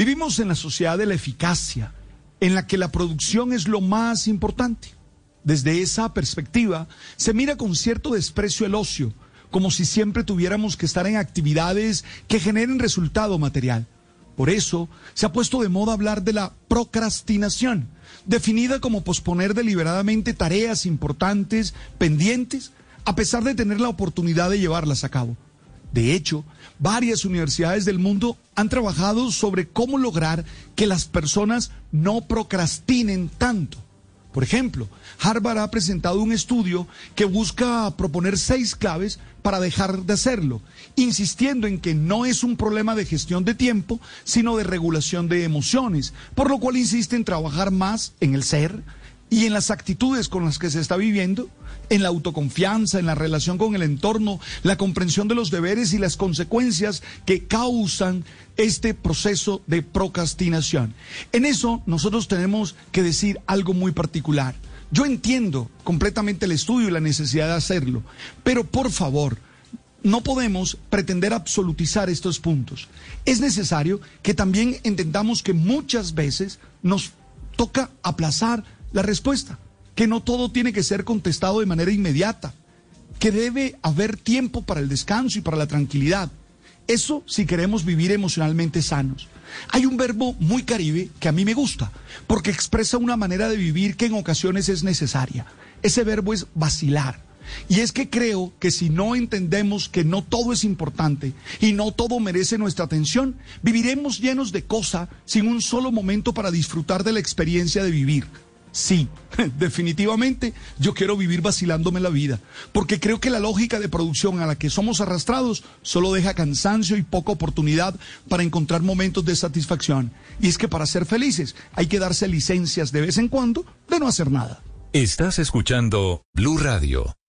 Vivimos en la sociedad de la eficacia, en la que la producción es lo más importante. Desde esa perspectiva, se mira con cierto desprecio el ocio, como si siempre tuviéramos que estar en actividades que generen resultado material. Por eso se ha puesto de moda hablar de la procrastinación, definida como posponer deliberadamente tareas importantes, pendientes, a pesar de tener la oportunidad de llevarlas a cabo. De hecho, varias universidades del mundo han trabajado sobre cómo lograr que las personas no procrastinen tanto. Por ejemplo, Harvard ha presentado un estudio que busca proponer seis claves para dejar de hacerlo, insistiendo en que no es un problema de gestión de tiempo, sino de regulación de emociones, por lo cual insiste en trabajar más en el ser, y en las actitudes con las que se está viviendo, en la autoconfianza, en la relación con el entorno, la comprensión de los deberes y las consecuencias que causan este proceso de procrastinación. En eso nosotros tenemos que decir algo muy particular. Yo entiendo completamente el estudio y la necesidad de hacerlo, pero por favor, no podemos pretender absolutizar estos puntos. Es necesario que también entendamos que muchas veces nos toca aplazar la respuesta, que no todo tiene que ser contestado de manera inmediata, que debe haber tiempo para el descanso y para la tranquilidad. Eso si queremos vivir emocionalmente sanos. Hay un verbo muy caribe que a mí me gusta, porque expresa una manera de vivir que en ocasiones es necesaria. Ese verbo es vacilar. Y es que creo que si no entendemos que no todo es importante y no todo merece nuestra atención, viviremos llenos de cosa sin un solo momento para disfrutar de la experiencia de vivir. Sí, definitivamente yo quiero vivir vacilándome la vida, porque creo que la lógica de producción a la que somos arrastrados solo deja cansancio y poca oportunidad para encontrar momentos de satisfacción. Y es que para ser felices hay que darse licencias de vez en cuando de no hacer nada. Estás escuchando Blue Radio.